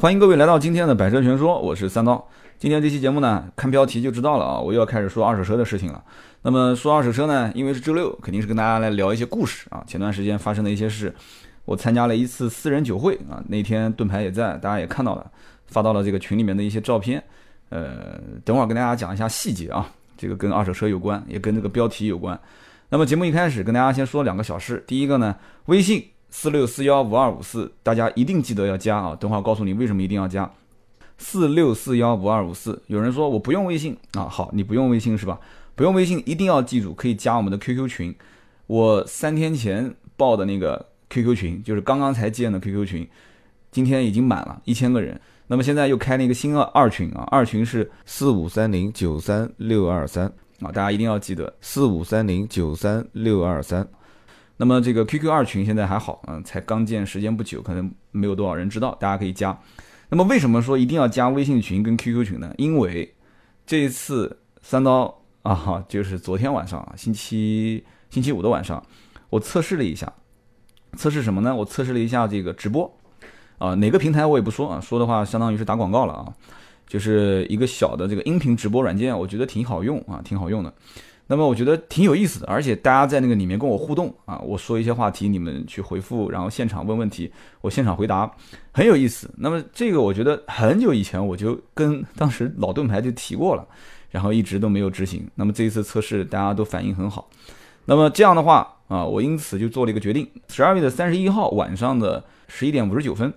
欢迎各位来到今天的百车全说，我是三刀。今天这期节目呢，看标题就知道了啊，我又要开始说二手车的事情了。那么说二手车呢，因为是周六，肯定是跟大家来聊一些故事啊。前段时间发生的一些事，我参加了一次私人酒会啊，那天盾牌也在，大家也看到了，发到了这个群里面的一些照片。呃，等会儿跟大家讲一下细节啊，这个跟二手车有关，也跟这个标题有关。那么节目一开始跟大家先说两个小事，第一个呢，微信。四六四幺五二五四，大家一定记得要加啊！等会儿告诉你为什么一定要加。四六四幺五二五四，有人说我不用微信啊，好，你不用微信是吧？不用微信一定要记住，可以加我们的 QQ 群。我三天前报的那个 QQ 群，就是刚刚才建的 QQ 群，今天已经满了一千个人。那么现在又开了一个新二二群啊，二群是四五三零九三六二三啊，大家一定要记得四五三零九三六二三。那么这个 QQ 二群现在还好，嗯，才刚建时间不久，可能没有多少人知道，大家可以加。那么为什么说一定要加微信群跟 QQ 群呢？因为这一次三刀啊，就是昨天晚上啊，星期星期五的晚上，我测试了一下，测试什么呢？我测试了一下这个直播啊，哪个平台我也不说啊，说的话相当于是打广告了啊，就是一个小的这个音频直播软件，我觉得挺好用啊，挺好用的。那么我觉得挺有意思的，而且大家在那个里面跟我互动啊，我说一些话题，你们去回复，然后现场问问题，我现场回答，很有意思。那么这个我觉得很久以前我就跟当时老盾牌就提过了，然后一直都没有执行。那么这一次测试大家都反应很好，那么这样的话啊，我因此就做了一个决定：十二月的三十一号晚上的十一点五十九分，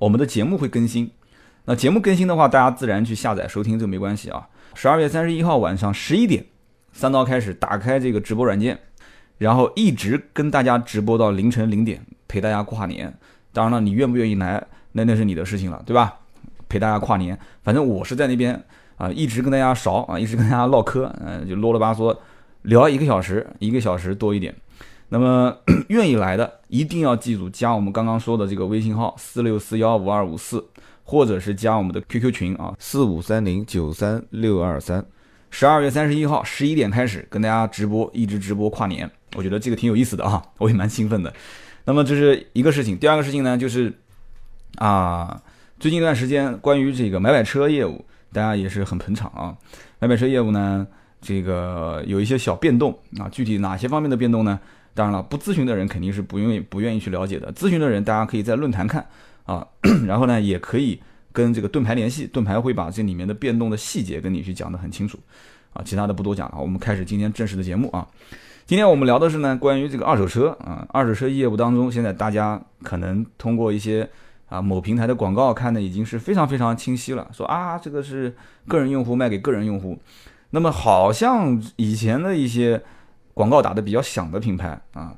我们的节目会更新。那节目更新的话，大家自然去下载收听，这没关系啊。十二月三十一号晚上十一点。三刀开始打开这个直播软件，然后一直跟大家直播到凌晨零点，陪大家跨年。当然了，你愿不愿意来，那那是你的事情了，对吧？陪大家跨年，反正我是在那边啊，一直跟大家勺啊，一直跟大家唠嗑，嗯，就啰啰吧嗦聊一个小时，一个小时多一点。那么 愿意来的，一定要记住加我们刚刚说的这个微信号四六四幺五二五四，或者是加我们的 QQ 群啊四五三零九三六二三。十二月三十一号十一点开始跟大家直播，一直直播跨年，我觉得这个挺有意思的啊，我也蛮兴奋的。那么这是一个事情，第二个事情呢，就是啊，最近一段时间关于这个买买车业务，大家也是很捧场啊。买买车业务呢，这个有一些小变动啊，具体哪些方面的变动呢？当然了，不咨询的人肯定是不愿意不愿意去了解的，咨询的人大家可以在论坛看啊，然后呢也可以。跟这个盾牌联系，盾牌会把这里面的变动的细节跟你去讲得很清楚，啊，其他的不多讲了，我们开始今天正式的节目啊。今天我们聊的是呢，关于这个二手车啊，二手车业务当中，现在大家可能通过一些啊某平台的广告看的已经是非常非常清晰了，说啊这个是个人用户卖给个人用户，那么好像以前的一些广告打的比较响的品牌啊，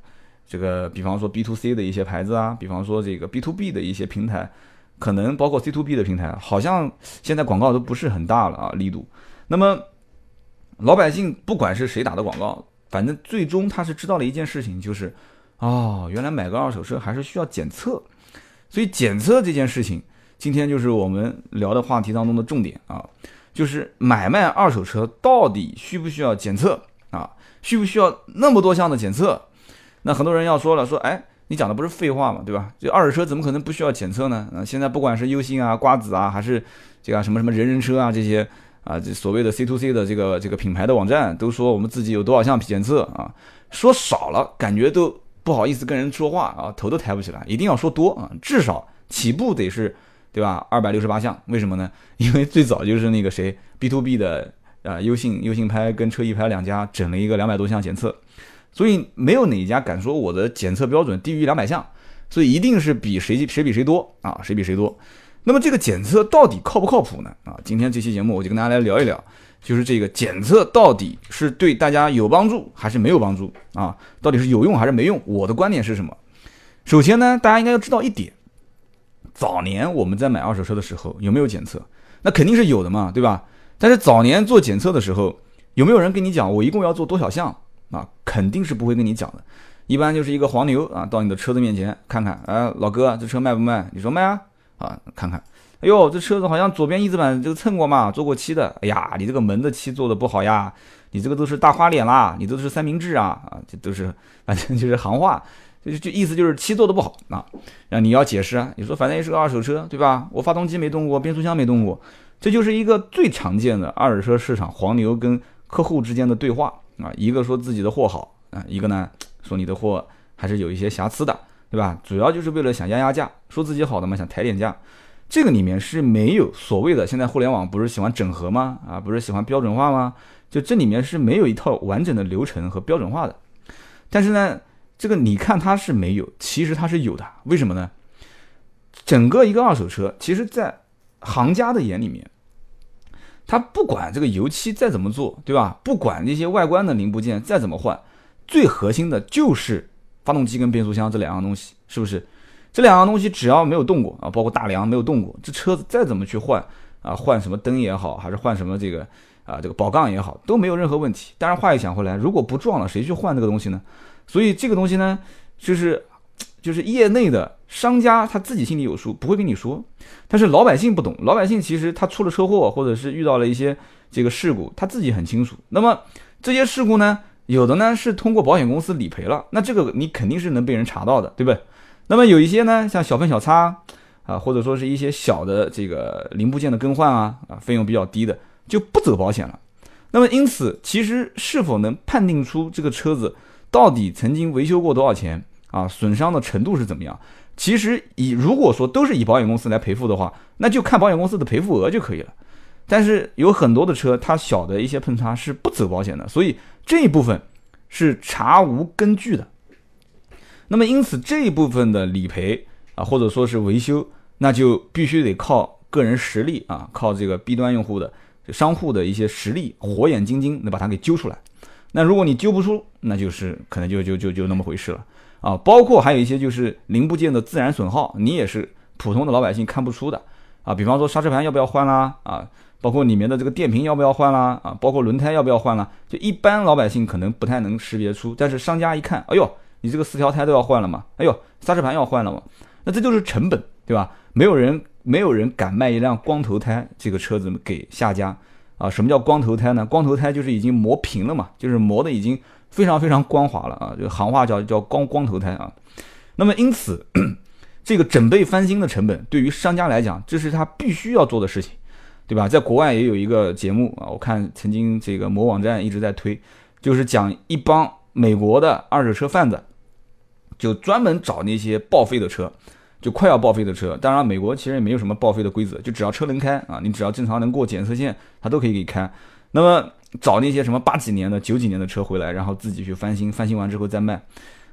这个比方说 B to C 的一些牌子啊，比方说这个 B to B 的一些平台。可能包括 C to B 的平台，好像现在广告都不是很大了啊，力度。那么老百姓不管是谁打的广告，反正最终他是知道了一件事情，就是哦，原来买个二手车还是需要检测。所以检测这件事情，今天就是我们聊的话题当中的重点啊，就是买卖二手车到底需不需要检测啊？需不需要那么多项的检测？那很多人要说了，说哎。你讲的不是废话嘛，对吧？这二手车怎么可能不需要检测呢？啊，现在不管是优信啊、瓜子啊，还是这个什么什么人人车啊这些啊，这所谓的 C to C 的这个这个品牌的网站，都说我们自己有多少项检测啊？说少了感觉都不好意思跟人说话啊，头都抬不起来，一定要说多啊，至少起步得是，对吧？二百六十八项，为什么呢？因为最早就是那个谁 B to B 的啊，优信优信拍跟车一拍两家整了一个两百多项检测。所以没有哪一家敢说我的检测标准低于两百项，所以一定是比谁谁比谁多啊，谁比谁多。那么这个检测到底靠不靠谱呢？啊，今天这期节目我就跟大家来聊一聊，就是这个检测到底是对大家有帮助还是没有帮助啊？到底是有用还是没用？我的观点是什么？首先呢，大家应该要知道一点，早年我们在买二手车的时候有没有检测？那肯定是有的嘛，对吧？但是早年做检测的时候，有没有人跟你讲我一共要做多少项？啊，肯定是不会跟你讲的，一般就是一个黄牛啊，到你的车子面前看看，哎，老哥，这车卖不卖？你说卖啊，啊，看看，哎呦，这车子好像左边翼子板这个蹭过嘛，做过漆的，哎呀，你这个门的漆做的不好呀，你这个都是大花脸啦，你都是三明治啊，啊，这都是反正就是行话，就就意思就是漆做的不好啊，然后你要解释啊，你说反正也是个二手车，对吧？我发动机没动过，变速箱没动过，这就是一个最常见的二手车市场黄牛跟客户之间的对话啊，一个说自己的货好啊，一个呢说你的货还是有一些瑕疵的，对吧？主要就是为了想压压价，说自己好的嘛，想抬点价。这个里面是没有所谓的，现在互联网不是喜欢整合吗？啊，不是喜欢标准化吗？就这里面是没有一套完整的流程和标准化的。但是呢，这个你看它是没有，其实它是有的。为什么呢？整个一个二手车，其实在行家的眼里面，他不管这个油漆再怎么做，对吧？不管那些外观的零部件再怎么换，最核心的就是发动机跟变速箱这两样东西，是不是？这两样东西只要没有动过啊，包括大梁没有动过，这车子再怎么去换啊，换什么灯也好，还是换什么这个啊这个宝杠也好，都没有任何问题。当然话又讲回来，如果不撞了，谁去换这个东西呢？所以这个东西呢，就是就是业内的商家他自己心里有数，不会跟你说。但是老百姓不懂，老百姓其实他出了车祸或者是遇到了一些这个事故，他自己很清楚。那么这些事故呢，有的呢是通过保险公司理赔了，那这个你肯定是能被人查到的，对不对？那么有一些呢，像小碰小擦啊，或者说是一些小的这个零部件的更换啊，啊，费用比较低的就不走保险了。那么因此，其实是否能判定出这个车子到底曾经维修过多少钱啊，损伤的程度是怎么样？其实以如果说都是以保险公司来赔付的话，那就看保险公司的赔付额就可以了。但是有很多的车，它小的一些碰擦是不走保险的，所以这一部分是查无根据的。那么，因此这一部分的理赔啊，或者说是维修，那就必须得靠个人实力啊，靠这个 B 端用户的商户的一些实力，火眼金睛能把它给揪出来。那如果你揪不出，那就是可能就就就就那么回事了啊。包括还有一些就是零部件的自然损耗，你也是普通的老百姓看不出的啊。比方说刹车盘要不要换啦啊，包括里面的这个电瓶要不要换啦啊，包括轮胎要不要换啦，就一般老百姓可能不太能识别出，但是商家一看，哎呦。你这个四条胎都要换了嘛？哎呦，刹车盘要换了嘛？那这就是成本，对吧？没有人没有人敢卖一辆光头胎这个车子给下家啊？什么叫光头胎呢？光头胎就是已经磨平了嘛，就是磨的已经非常非常光滑了啊，就行话叫叫光光头胎啊。那么因此，这个整备翻新的成本对于商家来讲，这是他必须要做的事情，对吧？在国外也有一个节目啊，我看曾经这个某网站一直在推，就是讲一帮美国的二手车贩子。就专门找那些报废的车，就快要报废的车。当然，美国其实也没有什么报废的规则，就只要车能开啊，你只要正常能过检测线，它都可以给你开。那么找那些什么八几年的、九几年的车回来，然后自己去翻新，翻新完之后再卖，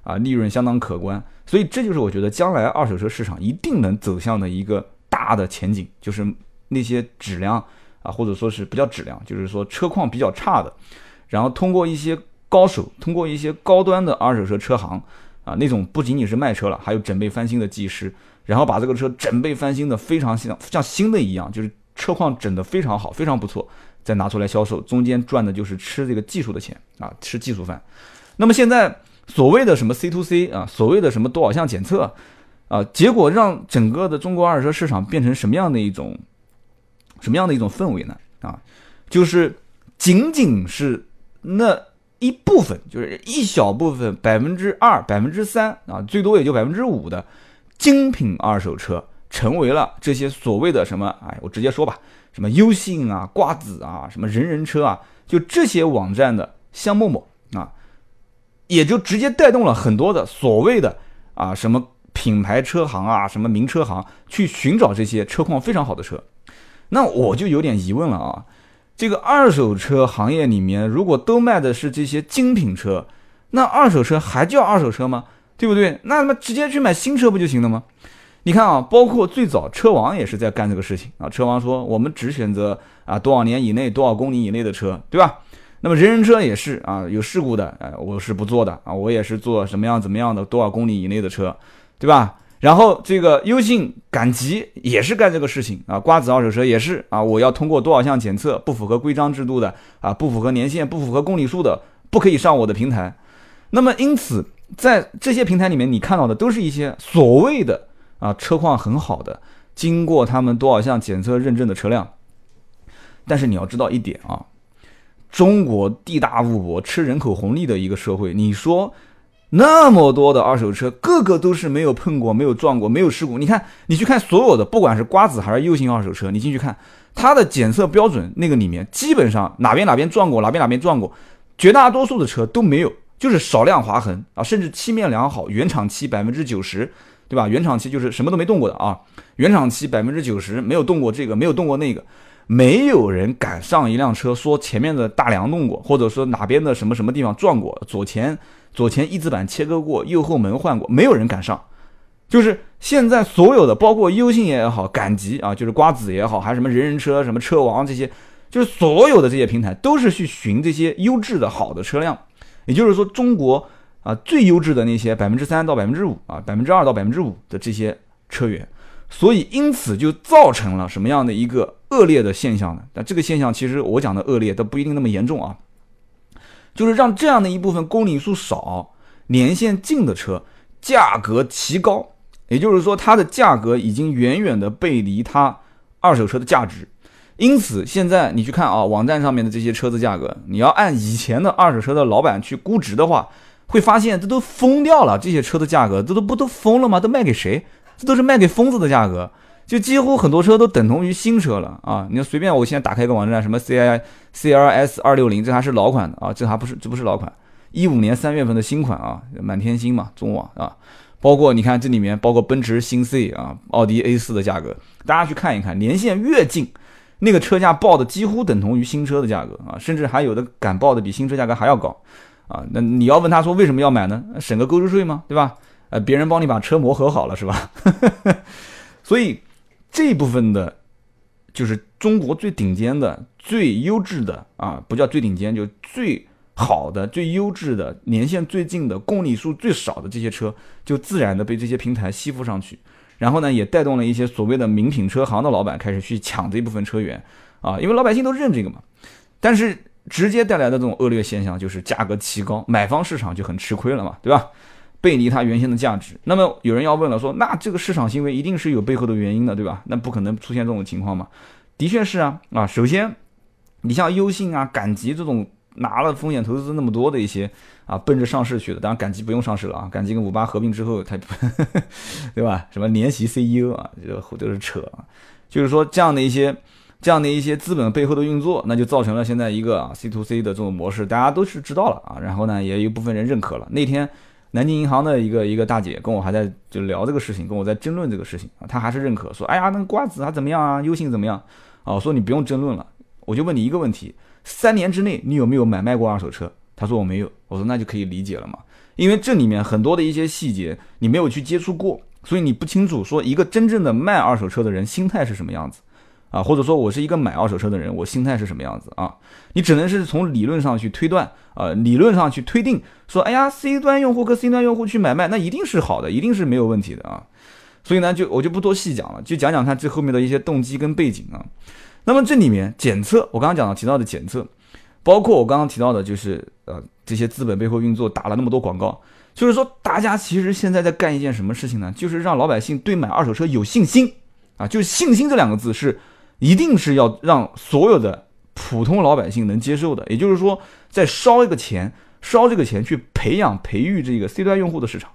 啊，利润相当可观。所以这就是我觉得将来二手车市场一定能走向的一个大的前景，就是那些质量啊，或者说是不叫质量，就是说车况比较差的，然后通过一些高手，通过一些高端的二手车车行。啊，那种不仅仅是卖车了，还有整备翻新的技师，然后把这个车整备翻新的非常像像新的一样，就是车况整得非常好，非常不错，再拿出来销售，中间赚的就是吃这个技术的钱啊，吃技术饭。那么现在所谓的什么 C to C 啊，所谓的什么多少项检测啊，结果让整个的中国二手车市场变成什么样的一种什么样的一种氛围呢？啊，就是仅仅是那。一部分就是一小部分，百分之二、百分之三啊，最多也就百分之五的精品二手车，成为了这些所谓的什么？哎，我直接说吧，什么优信啊、瓜子啊、什么人人车啊，就这些网站的香陌陌啊，也就直接带动了很多的所谓的啊什么品牌车行啊、什么名车行去寻找这些车况非常好的车。那我就有点疑问了啊。这个二手车行业里面，如果都卖的是这些精品车，那二手车还叫二手车吗？对不对？那他妈直接去买新车不就行了吗？你看啊，包括最早车王也是在干这个事情啊。车王说，我们只选择啊多少年以内、多少公里以内的车，对吧？那么人人车也是啊，有事故的，哎，我是不做的啊，我也是做什么样怎么样的多少公里以内的车，对吧？然后这个优信赶集也是干这个事情啊，瓜子二手车也是啊，我要通过多少项检测，不符合规章制度的啊，不符合年限、不符合公里数的，不可以上我的平台。那么因此，在这些平台里面，你看到的都是一些所谓的啊车况很好的，经过他们多少项检测认证的车辆。但是你要知道一点啊，中国地大物博、吃人口红利的一个社会，你说。那么多的二手车，个个都是没有碰过、没有撞过、没有事故。你看，你去看所有的，不管是瓜子还是 U 型二手车，你进去看它的检测标准，那个里面基本上哪边哪边撞过，哪边哪边撞过，绝大多数的车都没有，就是少量划痕啊，甚至漆面良好，原厂漆百分之九十，对吧？原厂漆就是什么都没动过的啊，原厂漆百分之九十没有动过这个，没有动过那个。没有人敢上一辆车说前面的大梁动过，或者说哪边的什么什么地方撞过，左前左前翼子板切割过，右后门换过，没有人敢上。就是现在所有的，包括优信也好，赶集啊，就是瓜子也好，还是什么人人车、什么车王这些，就是所有的这些平台都是去寻这些优质的好的车辆。也就是说，中国啊最优质的那些百分之三到百分之五啊，百分之二到百分之五的这些车源。所以，因此就造成了什么样的一个恶劣的现象呢？但这个现象其实我讲的恶劣都不一定那么严重啊，就是让这样的一部分公里数少、年限近的车价格奇高，也就是说它的价格已经远远的背离它二手车的价值。因此，现在你去看啊，网站上面的这些车子价格，你要按以前的二手车的老板去估值的话，会发现这都疯掉了。这些车的价格，这都不都疯了吗？都卖给谁？这都是卖给疯子的价格，就几乎很多车都等同于新车了啊！你要随便，我现在打开一个网站，什么 C I C R S 二六零，这还是老款的啊，这还不是这不是老款，一五年三月份的新款啊，满天星嘛，中网啊，包括你看这里面包括奔驰新 C 啊，奥迪 A 四的价格，大家去看一看，年限越近，那个车价报的几乎等同于新车的价格啊，甚至还有的敢报的比新车价格还要高啊！那你要问他说为什么要买呢？省个购置税吗？对吧？呃，别人帮你把车磨合好了是吧？所以这部分的，就是中国最顶尖的、最优质的啊，不叫最顶尖，就最好的、最优质的、年限最近的、公里数最少的这些车，就自然的被这些平台吸附上去，然后呢，也带动了一些所谓的名品车行的老板开始去抢这部分车源啊，因为老百姓都认这个嘛。但是直接带来的这种恶劣现象就是价格奇高，买方市场就很吃亏了嘛，对吧？背离它原先的价值，那么有人要问了，说那这个市场行为一定是有背后的原因的，对吧？那不可能出现这种情况嘛？的确是啊，啊，首先，你像优信啊、赶集这种拿了风险投资那么多的一些啊，奔着上市去的，当然赶集不用上市了啊，赶集跟五八合并之后，它对吧？什么联席 CEO 啊，这都是扯啊，就是说这样的一些这样的一些资本背后的运作，那就造成了现在一个啊 C to C 的这种模式，大家都是知道了啊，然后呢，也有部分人认可了。那天。南京银行的一个一个大姐跟我还在就聊这个事情，跟我在争论这个事情啊，她还是认可说，哎呀，那个瓜子啊怎么样啊，优信怎么样啊？我说你不用争论了，我就问你一个问题：三年之内你有没有买卖过二手车？她说我没有。我说那就可以理解了嘛，因为这里面很多的一些细节你没有去接触过，所以你不清楚说一个真正的卖二手车的人心态是什么样子。啊，或者说我是一个买二手车的人，我心态是什么样子啊？你只能是从理论上去推断，啊，理论上去推定，说，哎呀，C 端用户和 C 端用户去买卖，那一定是好的，一定是没有问题的啊。所以呢，就我就不多细讲了，就讲讲它这后面的一些动机跟背景啊。那么这里面检测，我刚刚讲到提到的检测，包括我刚刚提到的，就是呃这些资本背后运作打了那么多广告，就是说大家其实现在在干一件什么事情呢？就是让老百姓对买二手车有信心啊，就是信心这两个字是。一定是要让所有的普通老百姓能接受的，也就是说，再烧一个钱，烧这个钱去培养、培育这个 C 端用户的市场，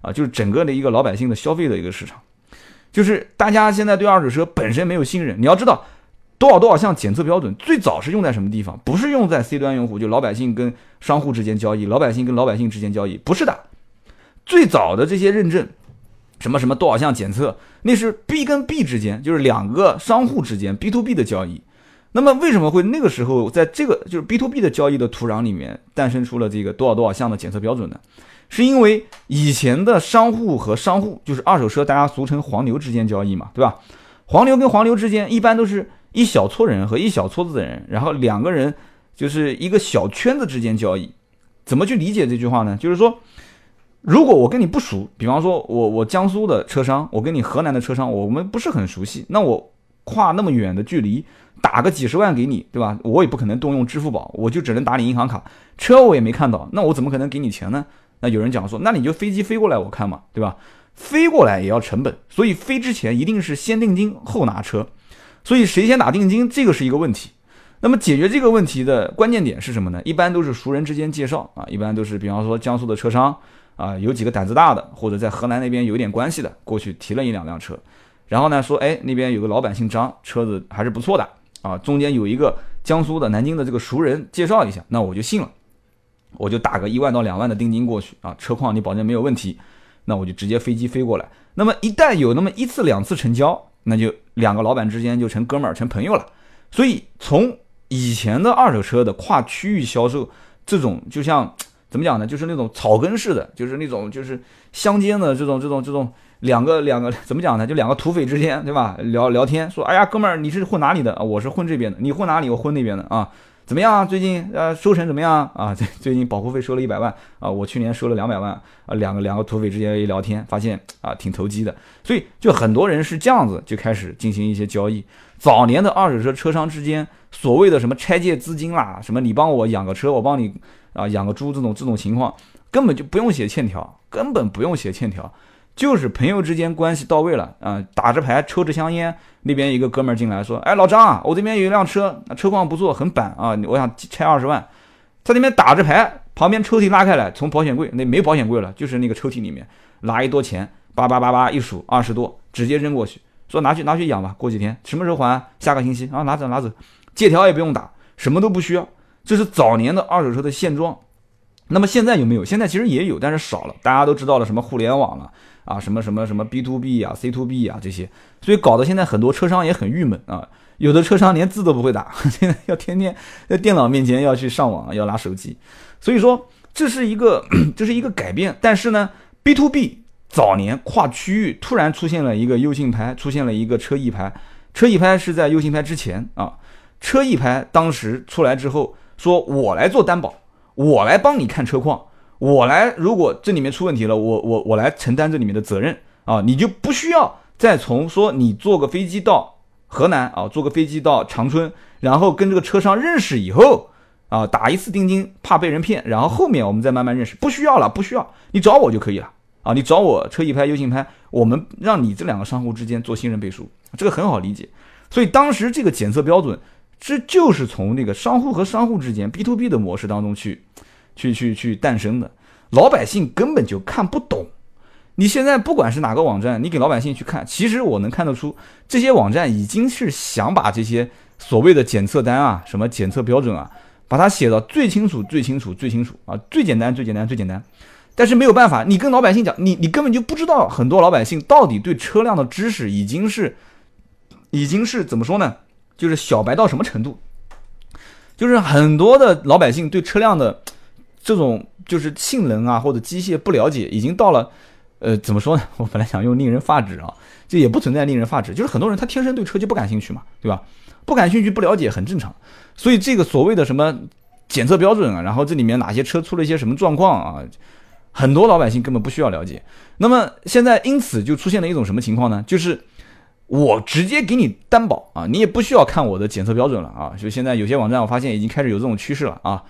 啊，就是整个的一个老百姓的消费的一个市场。就是大家现在对二手车本身没有信任，你要知道，多少多少项检测标准最早是用在什么地方？不是用在 C 端用户，就老百姓跟商户之间交易，老百姓跟老百姓之间交易，不是的。最早的这些认证。什么什么多少项检测，那是 B 跟 B 之间，就是两个商户之间 B to B 的交易。那么为什么会那个时候在这个就是 B to B 的交易的土壤里面诞生出了这个多少多少项的检测标准呢？是因为以前的商户和商户，就是二手车大家俗称黄牛之间交易嘛，对吧？黄牛跟黄牛之间一般都是一小撮人和一小撮子的人，然后两个人就是一个小圈子之间交易。怎么去理解这句话呢？就是说。如果我跟你不熟，比方说我我江苏的车商，我跟你河南的车商，我们不是很熟悉，那我跨那么远的距离打个几十万给你，对吧？我也不可能动用支付宝，我就只能打你银行卡，车我也没看到，那我怎么可能给你钱呢？那有人讲说，那你就飞机飞过来我看嘛，对吧？飞过来也要成本，所以飞之前一定是先定金后拿车，所以谁先打定金，这个是一个问题。那么解决这个问题的关键点是什么呢？一般都是熟人之间介绍啊，一般都是比方说江苏的车商。啊，有几个胆子大的，或者在河南那边有点关系的，过去提了一两辆车，然后呢说，哎，那边有个老板姓张，车子还是不错的啊，中间有一个江苏的南京的这个熟人介绍一下，那我就信了，我就打个一万到两万的定金过去啊，车况你保证没有问题，那我就直接飞机飞过来。那么一旦有那么一次两次成交，那就两个老板之间就成哥们儿成朋友了。所以从以前的二手车的跨区域销售，这种就像怎么讲呢？就是那种草根式的，就是那种就是乡间的这种这种这种两个两个怎么讲呢？就两个土匪之间，对吧？聊聊天说，哎呀，哥们儿，你是混哪里的啊？我是混这边的，你混哪里？我混那边的啊。怎么样？最近呃收成怎么样啊？最最近保护费收了一百万啊，我去年收了两百万啊。两个两个土匪之间一聊天，发现啊挺投机的，所以就很多人是这样子就开始进行一些交易。早年的二手车车商之间所谓的什么拆借资金啦，什么你帮我养个车，我帮你啊养个猪这种这种情况，根本就不用写欠条，根本不用写欠条。就是朋友之间关系到位了啊，打着牌抽着香烟，那边一个哥们儿进来说：“哎，老张啊，我这边有一辆车，车况不错，很板啊，我想拆二十万。”在那边打着牌，旁边抽屉拉开来，从保险柜那没保险柜了，就是那个抽屉里面拿一多钱，叭叭叭叭一数二十多，直接扔过去，说拿去拿去养吧，过几天什么时候还？下个星期啊，拿走拿走，借条也不用打，什么都不需要，这是早年的二手车的现状。那么现在有没有？现在其实也有，但是少了。大家都知道了什么互联网了。啊，什么什么什么 B to B 啊，C to B 啊，这些，所以搞得现在很多车商也很郁闷啊。有的车商连字都不会打，现在要天天在电脑面前要去上网，要拿手机。所以说这是一个 这是一个改变。但是呢，B to B 早年跨区域突然出现了一个优信牌，出现了一个车易牌。车易牌是在优信牌之前啊。车易牌当时出来之后，说我来做担保，我来帮你看车况。我来，如果这里面出问题了，我我我来承担这里面的责任啊，你就不需要再从说你坐个飞机到河南啊，坐个飞机到长春，然后跟这个车商认识以后啊，打一次定金怕被人骗，然后后面我们再慢慢认识，不需要了，不需要，你找我就可以了啊，你找我车一拍优信拍，我们让你这两个商户之间做信任背书，这个很好理解。所以当时这个检测标准，这就是从那个商户和商户之间 B to B 的模式当中去。去去去诞生的，老百姓根本就看不懂。你现在不管是哪个网站，你给老百姓去看，其实我能看得出，这些网站已经是想把这些所谓的检测单啊、什么检测标准啊，把它写到最清楚、最清楚、最清楚啊，最简单、最简单、最简单。但是没有办法，你跟老百姓讲，你你根本就不知道，很多老百姓到底对车辆的知识已经是，已经是怎么说呢？就是小白到什么程度？就是很多的老百姓对车辆的。这种就是性能啊，或者机械不了解，已经到了，呃，怎么说呢？我本来想用令人发指啊，这也不存在令人发指，就是很多人他天生对车就不感兴趣嘛，对吧？不感兴趣、不了解很正常。所以这个所谓的什么检测标准啊，然后这里面哪些车出了一些什么状况啊，很多老百姓根本不需要了解。那么现在因此就出现了一种什么情况呢？就是我直接给你担保啊，你也不需要看我的检测标准了啊。就现在有些网站我发现已经开始有这种趋势了啊。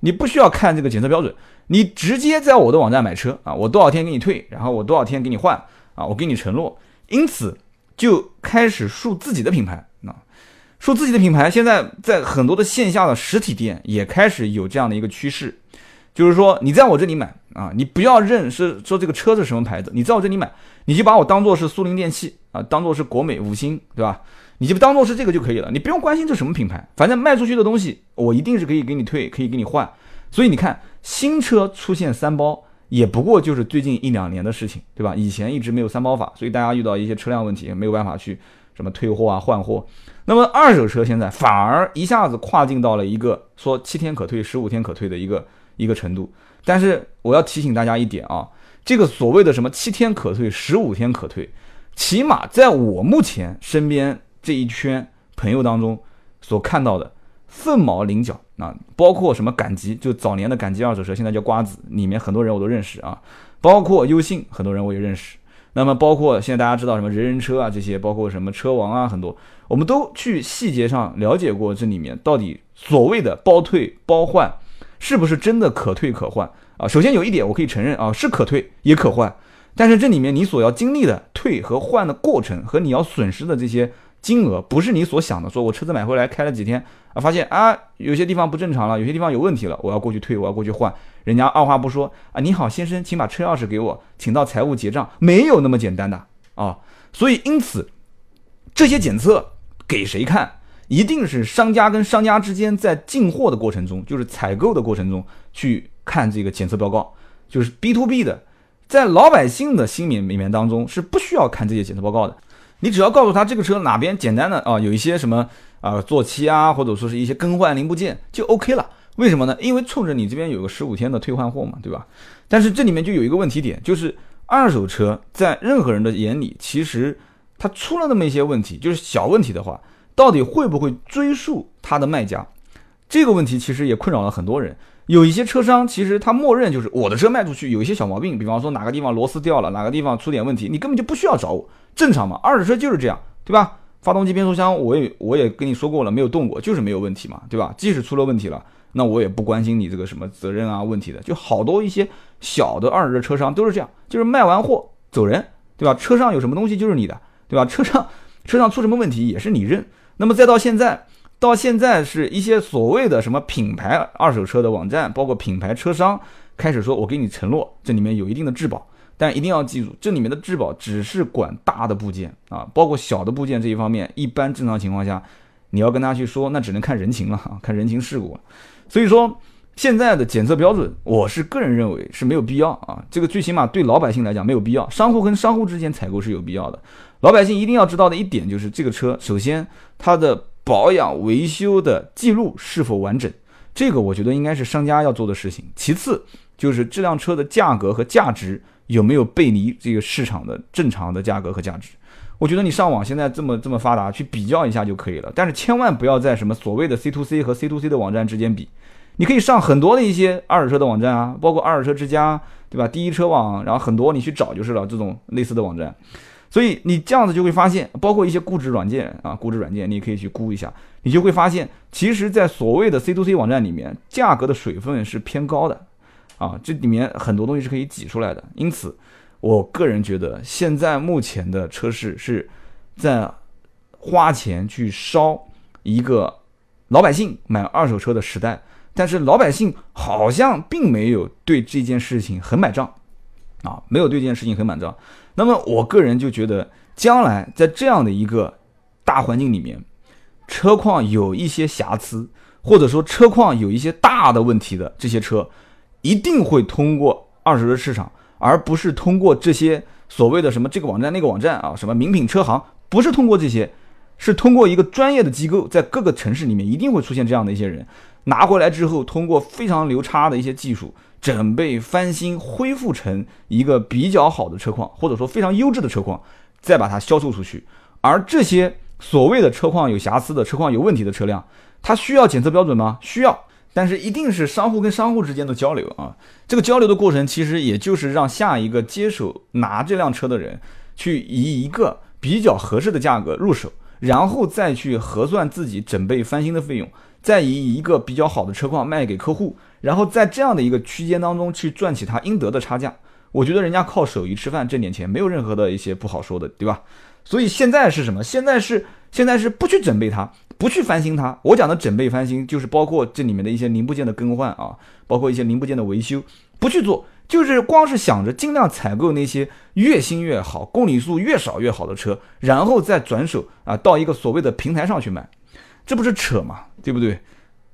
你不需要看这个检测标准，你直接在我的网站买车啊，我多少天给你退，然后我多少天给你换啊，我给你承诺，因此就开始树自己的品牌啊，树自己的品牌。现在在很多的线下的实体店也开始有这样的一个趋势，就是说你在我这里买啊，你不要认是说这个车是什么牌子，你在我这里买，你就把我当做是苏宁电器啊，当做是国美五星，对吧？你就当做是这个就可以了，你不用关心这什么品牌，反正卖出去的东西我一定是可以给你退，可以给你换。所以你看，新车出现三包，也不过就是最近一两年的事情，对吧？以前一直没有三包法，所以大家遇到一些车辆问题没有办法去什么退货啊、换货。那么二手车现在反而一下子跨境到了一个说七天可退、十五天可退的一个一个程度。但是我要提醒大家一点啊，这个所谓的什么七天可退、十五天可退，起码在我目前身边。这一圈朋友当中所看到的凤毛麟角啊，包括什么赶集，就早年的赶集二手车，现在叫瓜子，里面很多人我都认识啊，包括优信，很多人我也认识。那么包括现在大家知道什么人人车啊这些，包括什么车王啊，很多我们都去细节上了解过这里面到底所谓的包退包换是不是真的可退可换啊？首先有一点我可以承认啊，是可退也可换，但是这里面你所要经历的退和换的过程和你要损失的这些。金额不是你所想的，说我车子买回来开了几天啊，发现啊有些地方不正常了，有些地方有问题了，我要过去退，我要过去换，人家二话不说啊，你好先生，请把车钥匙给我，请到财务结账，没有那么简单的啊，所以因此这些检测给谁看，一定是商家跟商家之间在进货的过程中，就是采购的过程中去看这个检测报告，就是 B to B 的，在老百姓的心里里面当中是不需要看这些检测报告的。你只要告诉他这个车哪边简单的啊，有一些什么啊做漆啊，或者说是一些更换零部件就 OK 了。为什么呢？因为冲着你这边有个十五天的退换货嘛，对吧？但是这里面就有一个问题点，就是二手车在任何人的眼里，其实它出了那么一些问题，就是小问题的话，到底会不会追溯它的卖家？这个问题其实也困扰了很多人。有一些车商其实他默认就是我的车卖出去有一些小毛病，比方说哪个地方螺丝掉了，哪个地方出点问题，你根本就不需要找我。正常嘛，二手车就是这样，对吧？发动机、变速箱，我也我也跟你说过了，没有动过，就是没有问题嘛，对吧？即使出了问题了，那我也不关心你这个什么责任啊问题的。就好多一些小的二手车车商都是这样，就是卖完货走人，对吧？车上有什么东西就是你的，对吧？车上车上出什么问题也是你认。那么再到现在，到现在是一些所谓的什么品牌二手车的网站，包括品牌车商开始说，我给你承诺，这里面有一定的质保。但一定要记住，这里面的质保只是管大的部件啊，包括小的部件这一方面，一般正常情况下，你要跟他去说，那只能看人情了啊，看人情世故。所以说，现在的检测标准，我是个人认为是没有必要啊。这个最起码对老百姓来讲没有必要，商户跟商户之间采购是有必要的。老百姓一定要知道的一点就是，这个车首先它的保养维修的记录是否完整，这个我觉得应该是商家要做的事情。其次就是这辆车的价格和价值。有没有背离这个市场的正常的价格和价值？我觉得你上网现在这么这么发达，去比较一下就可以了。但是千万不要在什么所谓的 C to C 和 C to C 的网站之间比。你可以上很多的一些二手车的网站啊，包括二手车之家，对吧？第一车网，然后很多你去找就是了，这种类似的网站。所以你这样子就会发现，包括一些估值软件啊，估值软件你可以去估一下，你就会发现，其实，在所谓的 C to C 网站里面，价格的水分是偏高的。啊，这里面很多东西是可以挤出来的，因此，我个人觉得现在目前的车市是在花钱去烧一个老百姓买二手车的时代，但是老百姓好像并没有对这件事情很买账，啊，没有对这件事情很买账。那么我个人就觉得，将来在这样的一个大环境里面，车况有一些瑕疵，或者说车况有一些大的问题的这些车。一定会通过二手车市场，而不是通过这些所谓的什么这个网站那个网站啊，什么名品车行，不是通过这些，是通过一个专业的机构，在各个城市里面一定会出现这样的一些人，拿回来之后，通过非常流差的一些技术，准备翻新恢复成一个比较好的车况，或者说非常优质的车况，再把它销售出去。而这些所谓的车况有瑕疵的车况有问题的车辆，它需要检测标准吗？需要。但是一定是商户跟商户之间的交流啊，这个交流的过程其实也就是让下一个接手拿这辆车的人，去以一个比较合适的价格入手，然后再去核算自己准备翻新的费用，再以一个比较好的车况卖给客户，然后在这样的一个区间当中去赚取他应得的差价。我觉得人家靠手艺吃饭挣点钱，没有任何的一些不好说的，对吧？所以现在是什么？现在是现在是不去准备它。不去翻新它，我讲的整备翻新就是包括这里面的一些零部件的更换啊，包括一些零部件的维修，不去做，就是光是想着尽量采购那些越新越好、公里数越少越好的车，然后再转手啊到一个所谓的平台上去卖，这不是扯吗，对不对？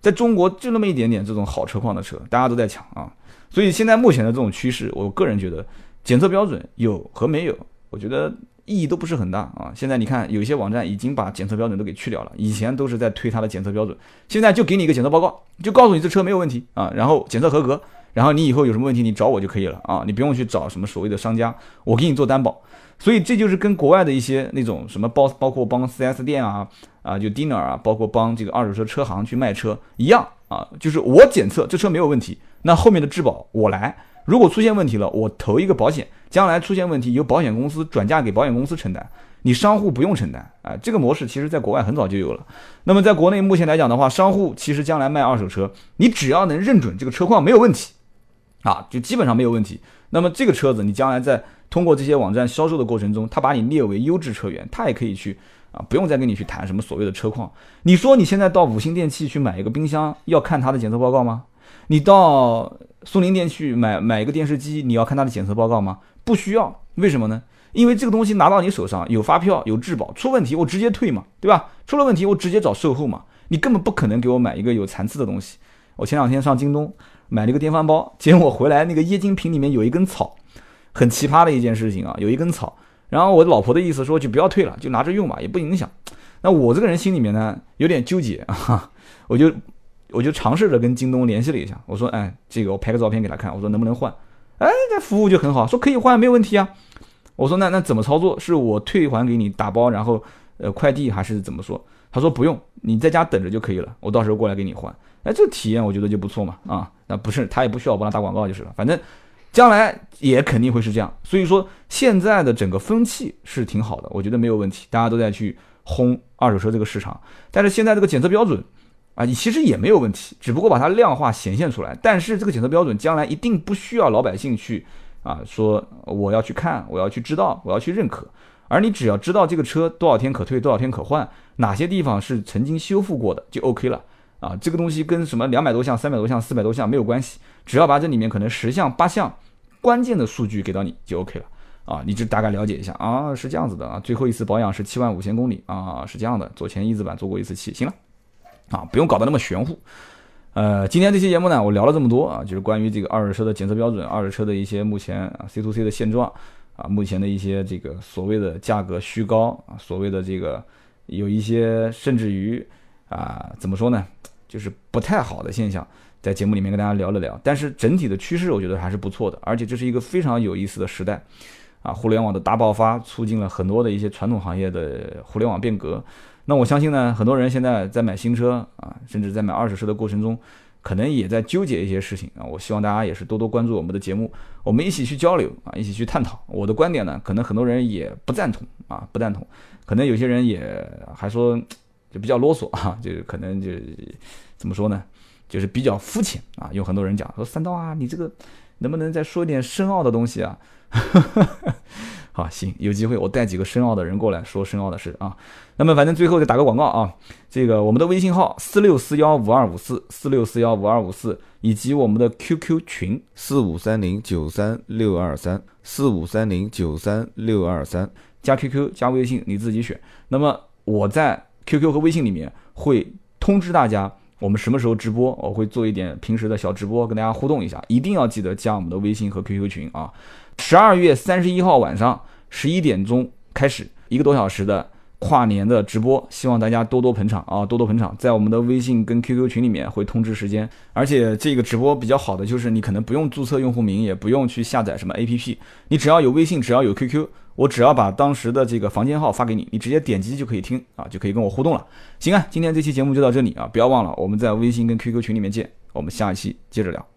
在中国就那么一点点这种好车况的车，大家都在抢啊，所以现在目前的这种趋势，我个人觉得检测标准有和没有，我觉得。意义都不是很大啊！现在你看，有些网站已经把检测标准都给去掉了。以前都是在推它的检测标准，现在就给你一个检测报告，就告诉你这车没有问题啊，然后检测合格，然后你以后有什么问题你找我就可以了啊，你不用去找什么所谓的商家，我给你做担保。所以这就是跟国外的一些那种什么包，包括帮 4S 店啊啊，就 dinner 啊，包括帮这个二手车车行去卖车一样啊，就是我检测这车没有问题，那后面的质保我来。如果出现问题了，我投一个保险，将来出现问题由保险公司转嫁给保险公司承担，你商户不用承担啊。这个模式其实在国外很早就有了。那么在国内目前来讲的话，商户其实将来卖二手车，你只要能认准这个车况没有问题，啊，就基本上没有问题。那么这个车子你将来在通过这些网站销售的过程中，他把你列为优质车源，他也可以去啊，不用再跟你去谈什么所谓的车况。你说你现在到五星电器去买一个冰箱，要看它的检测报告吗？你到苏宁店去买买一个电视机，你要看它的检测报告吗？不需要，为什么呢？因为这个东西拿到你手上有发票有质保，出问题我直接退嘛，对吧？出了问题我直接找售后嘛，你根本不可能给我买一个有残次的东西。我前两天上京东买了一个电饭煲，结果回来那个液晶屏里面有一根草，很奇葩的一件事情啊，有一根草。然后我老婆的意思说就不要退了，就拿着用吧，也不影响。那我这个人心里面呢有点纠结啊，我就我就尝试着跟京东联系了一下，我说哎，这个我拍个照片给他看，我说能不能换？哎，这服务就很好，说可以换，没有问题啊。我说那那怎么操作？是我退还给你打包，然后呃快递还是怎么说？他说不用，你在家等着就可以了，我到时候过来给你换。哎，这体验我觉得就不错嘛啊，那不是他也不需要我帮他打广告就是了，反正。将来也肯定会是这样，所以说现在的整个风气是挺好的，我觉得没有问题，大家都在去轰二手车这个市场。但是现在这个检测标准啊，你其实也没有问题，只不过把它量化显现出来。但是这个检测标准将来一定不需要老百姓去啊说我要去看，我要去知道，我要去认可，而你只要知道这个车多少天可退，多少天可换，哪些地方是曾经修复过的就 OK 了啊。这个东西跟什么两百多项、三百多项、四百多项没有关系，只要把这里面可能十项、八项。关键的数据给到你就 OK 了啊，你就大概了解一下啊，是这样子的啊，最后一次保养是七万五千公里啊，是这样的，左前翼子板做过一次漆，行了啊，不用搞得那么玄乎。呃，今天这期节目呢，我聊了这么多啊，就是关于这个二手车的检测标准，二手车的一些目前啊 C to C 的现状啊，目前的一些这个所谓的价格虚高啊，所谓的这个有一些甚至于啊，怎么说呢，就是不太好的现象。在节目里面跟大家聊了聊，但是整体的趋势我觉得还是不错的，而且这是一个非常有意思的时代，啊，互联网的大爆发促进了很多的一些传统行业的互联网变革。那我相信呢，很多人现在在买新车啊，甚至在买二手车的过程中，可能也在纠结一些事情啊。我希望大家也是多多关注我们的节目，我们一起去交流啊，一起去探讨。我的观点呢，可能很多人也不赞同啊，不赞同，可能有些人也还说就比较啰嗦啊，就可能就怎么说呢？就是比较肤浅啊，有很多人讲说三刀啊，你这个能不能再说点深奥的东西啊？好，行，有机会我带几个深奥的人过来说深奥的事啊。那么反正最后再打个广告啊，这个我们的微信号四六四幺五二五四四六四幺五二五四，以及我们的 QQ 群四五三零九三六二三四五三零九三六二三，加 QQ 加微信你自己选。那么我在 QQ 和微信里面会通知大家。我们什么时候直播？我会做一点平时的小直播，跟大家互动一下。一定要记得加我们的微信和 QQ 群啊！十二月三十一号晚上十一点钟开始，一个多小时的跨年的直播，希望大家多多捧场啊，多多捧场。在我们的微信跟 QQ 群里面会通知时间，而且这个直播比较好的就是你可能不用注册用户名，也不用去下载什么 APP，你只要有微信，只要有 QQ。我只要把当时的这个房间号发给你，你直接点击就可以听啊，就可以跟我互动了。行啊，今天这期节目就到这里啊，不要忘了我们在微信跟 QQ 群里面见，我们下一期接着聊。